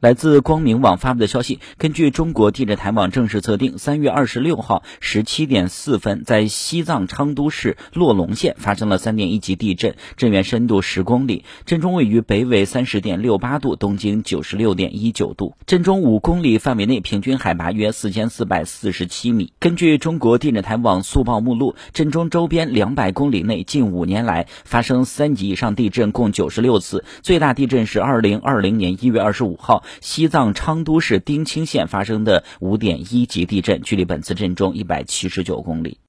来自光明网发布的消息，根据中国地震台网正式测定，三月二十六号十七点四分，在西藏昌都市洛龙县发生了三点一级地震，震源深度十公里，震中位于北纬三十点六八度，东经九十六点一九度，震中五公里范围内平均海拔约四千四百四十七米。根据中国地震台网速报目录，震中周边两百公里内近五年来发生三级以上地震共九十六次，最大地震是二零二零年一月二十五号。西藏昌都市丁青县发生的5.1级地震，距离本次震中179公里。